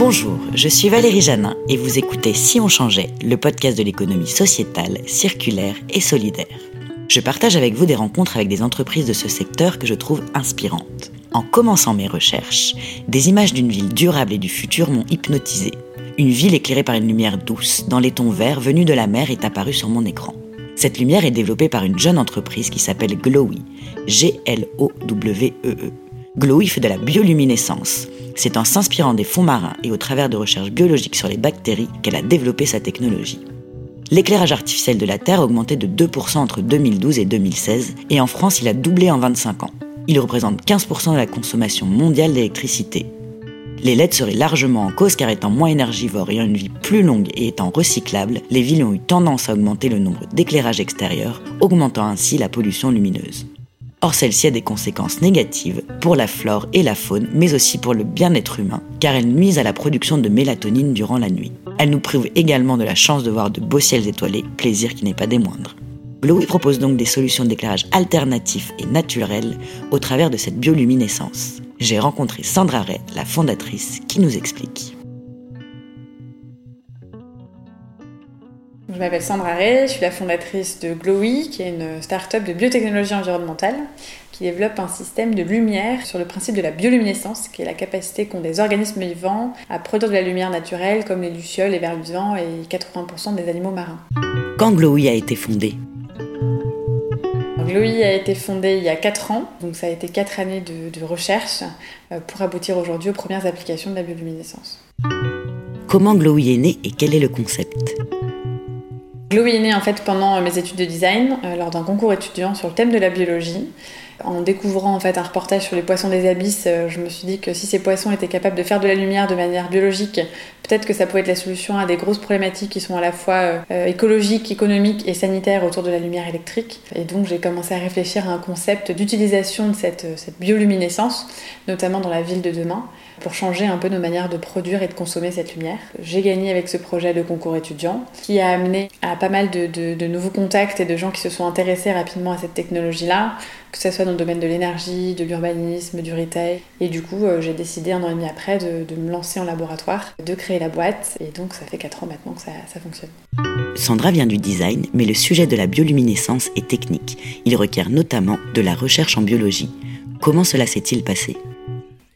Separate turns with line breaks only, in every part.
Bonjour, je suis Valérie Janin et vous écoutez Si on changeait, le podcast de l'économie sociétale, circulaire et solidaire. Je partage avec vous des rencontres avec des entreprises de ce secteur que je trouve inspirantes. En commençant mes recherches, des images d'une ville durable et du futur m'ont hypnotisé. Une ville éclairée par une lumière douce, dans les tons verts venus de la mer, est apparue sur mon écran. Cette lumière est développée par une jeune entreprise qui s'appelle Glowy, G-L-O-W-E-E. -E. Glowy fait de la bioluminescence. C'est en s'inspirant des fonds marins et au travers de recherches biologiques sur les bactéries qu'elle a développé sa technologie. L'éclairage artificiel de la Terre a augmenté de 2% entre 2012 et 2016, et en France il a doublé en 25 ans. Il représente 15% de la consommation mondiale d'électricité. Les LED seraient largement en cause car étant moins énergivores, ayant une vie plus longue et étant recyclables, les villes ont eu tendance à augmenter le nombre d'éclairages extérieurs, augmentant ainsi la pollution lumineuse. Or, celle-ci a des conséquences négatives pour la flore et la faune, mais aussi pour le bien-être humain, car elle nuise à la production de mélatonine durant la nuit. Elle nous prive également de la chance de voir de beaux ciels étoilés, plaisir qui n'est pas des moindres. Glowy propose donc des solutions d'éclairage alternatifs et naturels au travers de cette bioluminescence. J'ai rencontré Sandra Ray, la fondatrice, qui nous explique.
M'appelle Sandra Ray, je suis la fondatrice de Glowy, qui est une start-up de biotechnologie environnementale qui développe un système de lumière sur le principe de la bioluminescence, qui est la capacité qu'ont des organismes vivants à produire de la lumière naturelle, comme les lucioles, les vers vivants et 80% des animaux marins.
Quand Glowy a été fondé
Glowy a été fondé il y a 4 ans, donc ça a été 4 années de, de recherche euh, pour aboutir aujourd'hui aux premières applications de la bioluminescence.
Comment Glowy est né et quel est le concept?
Glowy est en fait pendant mes études de design, euh, lors d'un concours étudiant sur le thème de la biologie. En découvrant en fait un reportage sur les poissons des abysses, euh, je me suis dit que si ces poissons étaient capables de faire de la lumière de manière biologique, peut-être que ça pouvait être la solution à des grosses problématiques qui sont à la fois euh, écologiques, économiques et sanitaires autour de la lumière électrique. Et donc j'ai commencé à réfléchir à un concept d'utilisation de cette, bioluminescence, notamment dans la ville de demain pour changer un peu nos manières de produire et de consommer cette lumière. J'ai gagné avec ce projet de concours étudiant qui a amené à pas mal de, de, de nouveaux contacts et de gens qui se sont intéressés rapidement à cette technologie-là, que ce soit dans le domaine de l'énergie, de l'urbanisme, du retail. Et du coup, euh, j'ai décidé un an et demi après de, me lancer en laboratoire, de créer la boîte. Et donc, ça fait 4 ans maintenant que ça fonctionne.
Sandra vient du design, mais le sujet de la bioluminescence est technique. Il requiert notamment de la recherche en biologie. Comment cela s'est-il passé?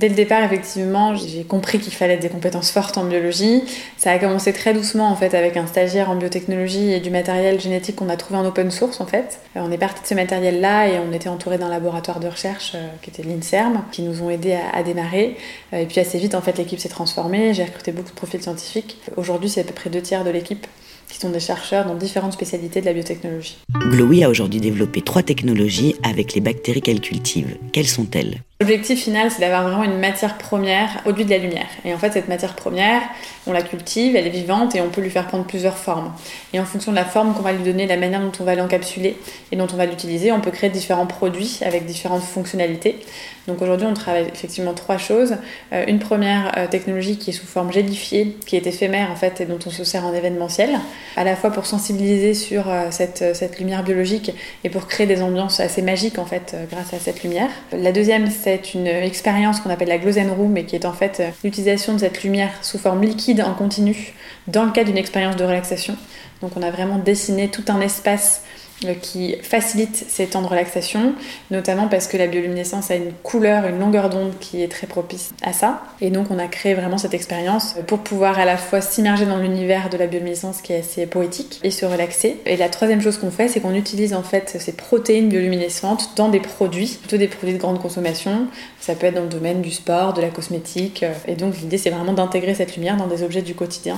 Dès le départ, effectivement, j'ai compris qu'il fallait des compétences fortes en biologie. Ça a commencé très doucement en fait avec un stagiaire en biotechnologie et du matériel génétique qu'on a trouvé en open source en fait. Euh, on est parti de ce matériel-là et on était entouré d'un laboratoire de recherche euh, qui était l'INSERM, qui nous ont aidés à, démarrer. Euh, et puis assez vite en fait l'équipe s'est transformée. J'ai recruté beaucoup de profils scientifiques. Aujourd'hui, c'est à peu près deux tiers de l'équipe qui sont des chercheurs dans différentes spécialités de la biotechnologie.
Glowy a aujourd'hui développé trois technologies avec les bactéries qu'elle cultive. Quelles sont-elles?
L'objectif final, c'est d'avoir vraiment une matière première au-dessus de la lumière. Et en fait, cette matière première, on la cultive, elle est vivante et on peut lui faire prendre plusieurs formes. Et en fonction de la forme qu'on va lui donner, la manière dont on va l'encapsuler et dont on va l'utiliser, on peut créer différents produits avec différentes fonctionnalités. Donc aujourd'hui, on travaille effectivement trois choses. Euh, une première euh, technologie qui est sous forme gélifiée, qui est éphémère en fait et dont on se sert en événementiel, à la fois pour sensibiliser sur euh, cette, cette lumière biologique et pour créer des ambiances assez magiques en fait grâce à cette lumière. La deuxième, c'est une expérience qu'on appelle la Glow Room et qui est en fait l'utilisation de cette lumière sous forme liquide en continu dans le cadre d'une expérience de relaxation. Donc on a vraiment dessiné tout un espace euh, qui facilite ces temps de relaxation, notamment parce que la bioluminescence a une couleur, une longueur d'onde qui est très propice à ça. Et donc on a créé vraiment cette expérience pour pouvoir à la fois s'immerger dans l'univers de la bioluminescence qui est assez poétique et se relaxer. Et la troisième chose qu'on fait, c'est qu'on utilise en fait ces protéines bioluminescentes dans des produits, plutôt des produits de grande consommation. Ça peut être dans le domaine du sport, de la cosmétique. Et donc l'idée c'est vraiment d'intégrer cette lumière dans des objets du quotidien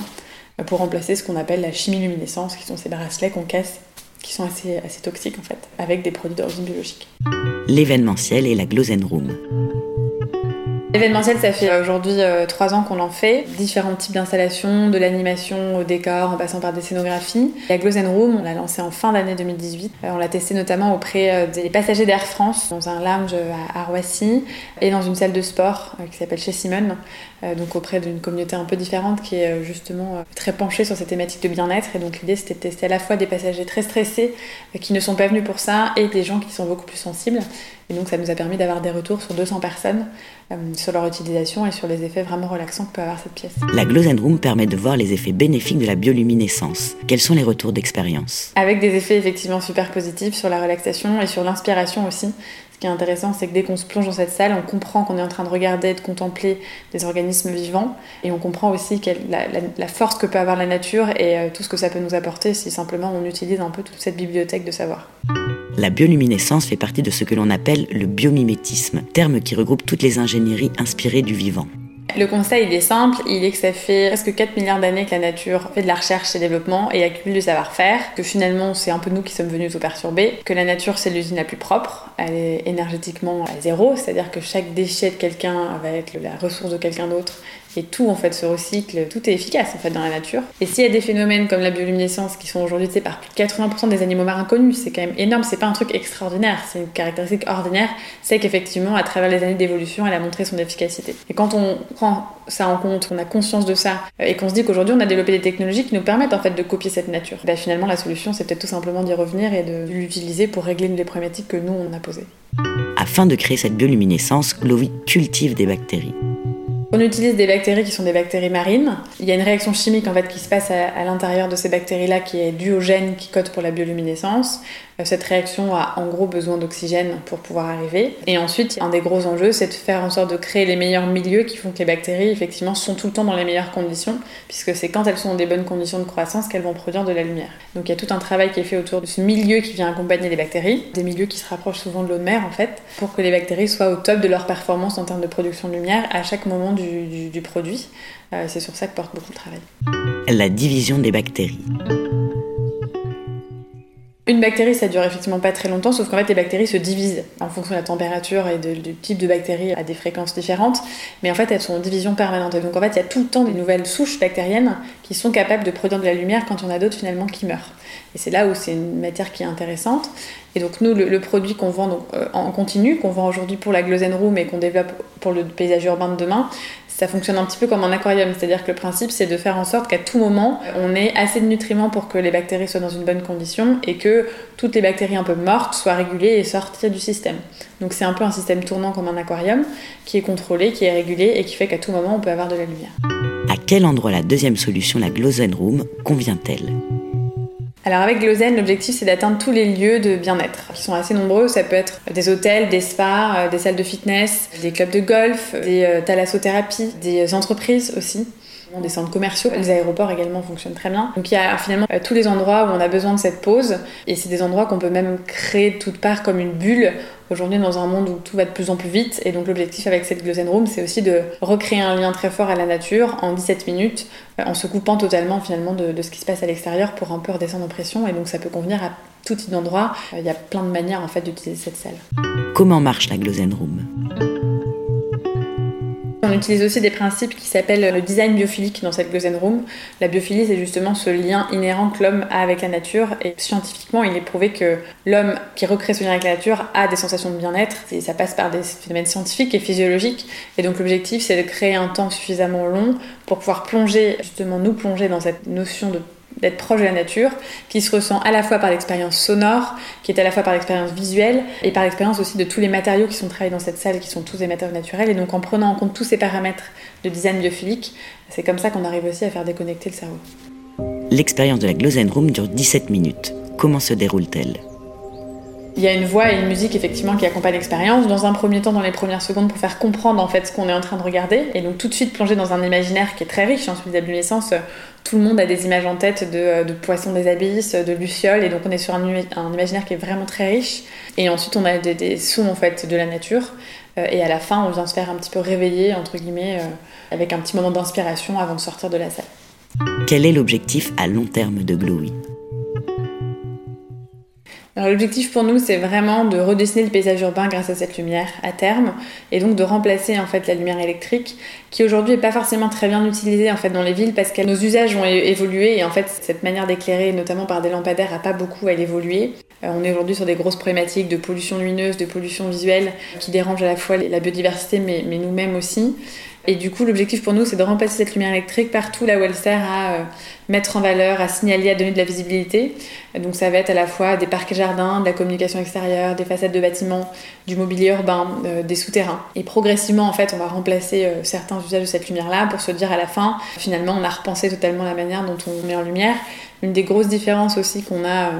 pour remplacer ce qu'on appelle la chimie-luminescence, qui sont ces bracelets qu'on casse qui sont assez, toxiques en fait, avec des produits d'origine biologique.
L'événementiel et la Glosen Room.
L'événementiel, ça fait aujourd'hui euh, trois ans qu'on en fait. Différents types d'installations, de l'animation au décor, en passant par des scénographies. La Glosen Room, on l'a lancé en fin d'année 2018. Euh, on l'a testé notamment auprès euh, des passagers d'Air France, dans un lounge à Roissy, et dans une salle de sport qui s'appelle chez Simone, donc auprès d'une communauté un peu différente qui est justement très penchée sur ces thématiques de bien-être. Et donc l'idée, c'était de tester à la fois des passagers très stressés qui ne sont pas venus pour ça, et des gens qui sont beaucoup plus sensibles. Et donc ça nous a permis d'avoir des retours sur 200 personnes euh, sur leur utilisation et sur les effets vraiment relaxants que peut avoir cette pièce.
La Glow Room permet de voir les effets bénéfiques de la bioluminescence. Quels sont les retours d'expérience?
Avec des effets effectivement super positifs sur la relaxation et sur l'inspiration aussi qui est intéressant, c'est que dès qu'on se plonge dans cette salle, on comprend qu'on est en train de regarder, de contempler des organismes vivants, et on comprend aussi la, la, force que peut avoir la nature et euh, tout ce que ça peut nous apporter si simplement on utilise un peu toute cette bibliothèque de savoir.
La bioluminescence fait partie de ce que l'on appelle le biomimétisme, terme qui regroupe toutes les ingénieries inspirées du vivant.
Le constat, il est simple, il est que ça fait presque 4 milliards d'années que la nature fait de la recherche et développement et accumule du savoir-faire, que finalement c'est un peu nous qui sommes venus tout perturber, que la nature c'est l'usine la plus propre, elle est énergétiquement à zéro, c'est-à-dire que chaque déchet de quelqu'un va être la ressource de quelqu'un d'autre et tout en fait se recycle, tout est efficace en fait dans la nature. Et s'il y a des phénomènes comme la bioluminescence qui sont aujourd'hui par plus de 80% des animaux marins connus, c'est quand même énorme, c'est pas un truc extraordinaire, c'est une caractéristique ordinaire, c'est qu'effectivement à travers les années d'évolution, elle a montré son efficacité. Et quand on prend ça en compte, on a conscience de ça euh, et qu'on se dit qu'aujourd'hui on a développé des technologies qui nous permettent en fait de copier cette nature, bah, finalement la solution c'est peut-être tout simplement d'y revenir et de l'utiliser pour régler des problématiques que nous on a posées.
Afin de créer cette bioluminescence, Glowy cultive des bactéries.
On utilise des bactéries qui sont des bactéries marines. Il y a une réaction chimique en fait qui se passe à, l'intérieur de ces bactéries-là qui est due au gène qui code pour la bioluminescence. Euh, cette réaction a en gros besoin d'oxygène pour pouvoir arriver. Et ensuite, un des gros enjeux, c'est de faire en sorte de créer les meilleurs milieux qui font que les bactéries, effectivement, sont tout le temps dans les meilleures conditions, puisque c'est quand elles sont dans des bonnes conditions de croissance qu'elles vont produire de la lumière. Donc il y a tout un travail qui est fait autour de ce milieu qui vient accompagner les bactéries, des milieux qui se rapprochent souvent de l'eau de mer en fait, pour que les bactéries soient au top de leur performance en termes de production de lumière à chaque moment du, du produit. Euh, c'est sur ça que porte beaucoup de travail.
La division des bactéries.
Une bactérie, ça dure effectivement pas très longtemps, sauf qu'en fait, les bactéries se divisent en fonction de la température et du type de bactérie à des fréquences différentes. Mais en fait, elles sont en division permanente. Donc, en fait, il y a tout le temps des nouvelles souches bactériennes qui sont capables de produire de la lumière quand on a d'autres finalement qui meurent. Et c'est là où c'est une matière qui est intéressante. Et donc, nous, le, produit qu'on vend euh, en continu, qu'on vend aujourd'hui pour la Glosen Room et qu'on développe pour le paysage urbain de demain, ça fonctionne un petit peu comme un aquarium, c'est-à-dire que le principe c'est de faire en sorte qu'à tout moment on ait assez de nutriments pour que les bactéries soient dans une bonne condition et que toutes les bactéries un peu mortes soient régulées et sortent du système. Donc c'est un peu un système tournant comme un aquarium qui est contrôlé, qui est régulé et qui fait qu'à tout moment on peut avoir de la lumière.
À quel endroit la deuxième solution, la Glosen Room, convient-elle?
Alors avec Glosen, l'objectif c'est d'atteindre tous les lieux de bien-être, qui sont assez nombreux. Ça peut être des hôtels, des spas, euh, des salles de fitness, des clubs de golf, des euh, thalassothérapies, des entreprises aussi des centres commerciaux. Les aéroports également fonctionnent très bien. Donc il y a finalement euh, tous les endroits où on a besoin de cette pause et c'est des endroits qu'on peut même créer de toutes parts comme une bulle aujourd'hui dans un monde où tout va de plus en plus vite. Et donc l'objectif avec cette Glosen Room, c'est aussi de recréer un lien très fort à la nature en 17 minutes, euh, en se coupant totalement finalement de, ce qui se passe à l'extérieur pour un peu redescendre en pression. Et donc ça peut convenir à tout type d'endroit. Euh, il y a plein de manières en fait d'utiliser cette salle.
Comment marche la Glosen Room
on utilise aussi des principes qui s'appellent le design biophilique dans cette Gozen Room. La biophilie, c'est justement ce lien inhérent que l'homme a avec la nature. Et scientifiquement, il est prouvé que l'homme qui recrée ce lien avec la nature a des sensations de bien-être. Et ça passe par des phénomènes scientifiques et physiologiques. Et donc l'objectif, c'est de créer un temps suffisamment long pour pouvoir plonger, justement nous plonger dans cette notion de d'être proche de la nature, qui se ressent à la fois par l'expérience sonore, qui est à la fois par l'expérience visuelle, et par l'expérience aussi de tous les matériaux qui sont travaillés dans cette salle, qui sont tous des matériaux naturels. Et donc en prenant en compte tous ces paramètres de design biophilique, c'est comme ça qu'on arrive aussi à faire déconnecter le cerveau.
L'expérience de la Glosen Room dure 17 minutes. Comment se déroule-t-elle?
Il y a une voix et une musique effectivement qui accompagnent l'expérience. Dans un premier temps, dans les premières secondes, pour faire comprendre en fait ce qu'on est en train de regarder, et donc tout de suite plonger dans un imaginaire qui est très riche. Ensuite, l'adolescence, tout le monde a des images en tête de, poissons des abysses, de lucioles, et donc on est sur un, imaginaire qui est vraiment très riche. Et ensuite, on a des, sons en fait de la nature. Euh, et à la fin, on vient se faire un petit peu réveiller entre guillemets, euh, avec un petit moment d'inspiration avant de sortir de la salle.
Quel est l'objectif à long terme de Glowy?
L'objectif pour nous, c'est vraiment de redessiner le paysage urbain grâce à cette lumière à terme, et donc de remplacer en fait la lumière électrique, qui aujourd'hui n'est pas forcément très bien utilisée en fait dans les villes parce que nos usages ont évolué et en fait cette manière d'éclairer, notamment par des lampadaires, a pas beaucoup à l'évoluer. Euh, on est aujourd'hui sur des grosses problématiques de pollution lumineuse, de pollution visuelle, qui dérangent à la fois la biodiversité mais nous-mêmes aussi. Et du coup, l'objectif pour nous, c'est de remplacer cette lumière électrique partout là où elle sert à euh, mettre en valeur, à signaler, à donner de la visibilité. Donc ça va être à la fois des parcs et jardins, de la communication extérieure, des façades de bâtiments, du mobilier urbain, euh, des souterrains. Et progressivement, en fait, on va remplacer euh, certains usages de cette lumière-là pour se dire à la fin, finalement, on a repensé totalement la manière dont on met en lumière. Une des grosses différences aussi qu'on a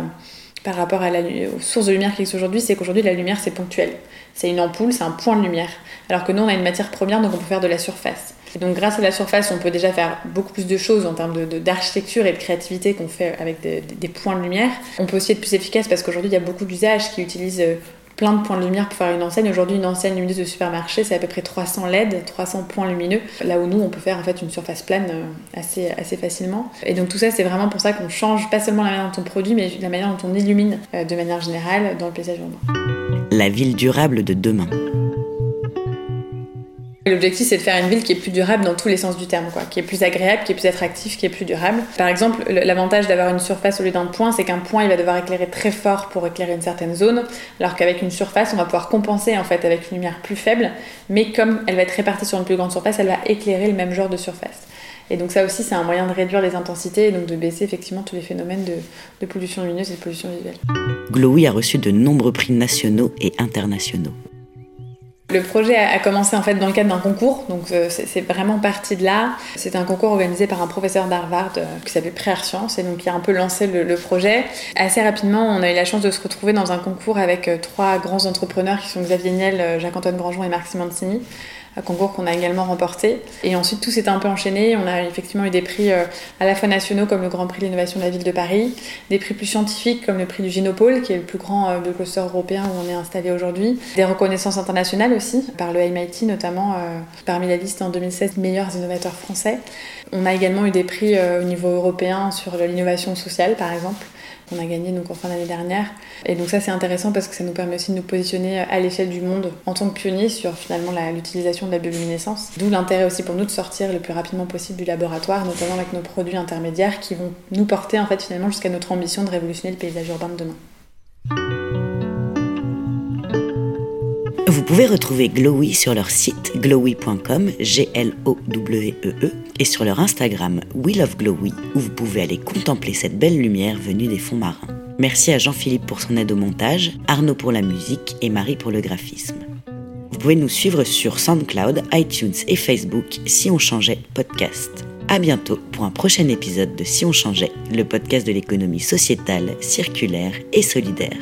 par rapport à la, aux sources de lumière qui existent aujourd'hui, c'est qu'aujourd'hui la lumière c'est ponctuel. C'est une ampoule, c'est un point de lumière. Alors que nous on a une matière première donc on peut faire de la surface. Et donc grâce à la surface on peut déjà faire beaucoup plus de choses en termes d'architecture de, et de créativité qu'on fait avec des points de lumière. On peut aussi être plus efficace parce qu'aujourd'hui il y a beaucoup d'usages qui utilisent euh, plein de points de lumière pour faire une enseigne. Aujourd'hui, une enseigne lumineuse de supermarché, c'est à peu près 300 LED, 300 points lumineux. Là où nous, on peut faire en fait une surface plane euh, assez, assez facilement. Et donc tout ça, c'est vraiment pour ça qu'on change pas seulement la manière dont on produit, mais la manière dont on illumine euh, de manière générale dans le paysage urbain.
La ville durable de demain.
L'objectif, c'est de faire une ville qui est plus durable dans tous les sens du terme, quoi, qui est plus agréable, qui est plus attractif, qui est plus durable. Par exemple, l'avantage d'avoir une surface au lieu d'un point, c'est qu'un point, il va devoir éclairer très fort pour éclairer une certaine zone, alors qu'avec une surface, on va pouvoir compenser en fait avec une lumière plus faible, mais comme elle va être répartie sur une plus grande surface, elle va éclairer le même genre de surface. Et donc ça aussi, c'est un moyen de réduire les intensités et donc de baisser effectivement tous les phénomènes de, de pollution lumineuse et de pollution visuelle.
Glowy a reçu de nombreux prix nationaux et internationaux.
Le projet a commencé en fait dans le cadre d'un concours, donc euh, c'est vraiment parti de là. C'est un concours organisé par un professeur d'Harvard euh, qui s'appelle Préar Science et donc qui a un peu lancé le, projet. Assez rapidement, on a eu la chance de se retrouver dans un concours avec euh, trois grands entrepreneurs qui sont Xavier Niel, Jacques-Antoine Grangeon et Marc Simoncini concours qu'on a également remporté. Et ensuite, tout s'est un peu enchaîné. On a effectivement eu des prix euh, à la fois nationaux, comme le Grand Prix de l'innovation de la ville de Paris, des prix plus scientifiques, comme le prix du Génopôle, qui est le plus grand euh, cluster européen où on est installé aujourd'hui, des reconnaissances internationales aussi, par le MIT notamment, euh, parmi la liste en 2016 meilleurs innovateurs français. On a également eu des prix au niveau européen sur l'innovation sociale, par exemple qu'on a gagné donc en fin d'année dernière. Et donc ça c'est intéressant parce que ça nous permet aussi de nous positionner à l'échelle du monde en tant que pionniers sur finalement l'utilisation de la bioluminescence. D'où l'intérêt aussi pour nous de sortir le plus rapidement possible du laboratoire, notamment avec nos produits intermédiaires qui vont nous porter en fait finalement jusqu'à notre ambition de révolutionner le paysage urbain de demain.
Vous pouvez retrouver Glowy sur leur site glowy.com, G-L-O-W-E-E, e, et sur leur Instagram We Love Glowy, où vous pouvez aller contempler cette belle lumière venue des fonds marins. Merci à Jean-Philippe pour son aide au montage, Arnaud pour la musique et Marie pour le graphisme. Vous pouvez nous suivre sur SoundCloud, iTunes et Facebook si on changeait podcast. À bientôt pour un prochain épisode de Si on changeait, le podcast de l'économie sociétale, circulaire et solidaire.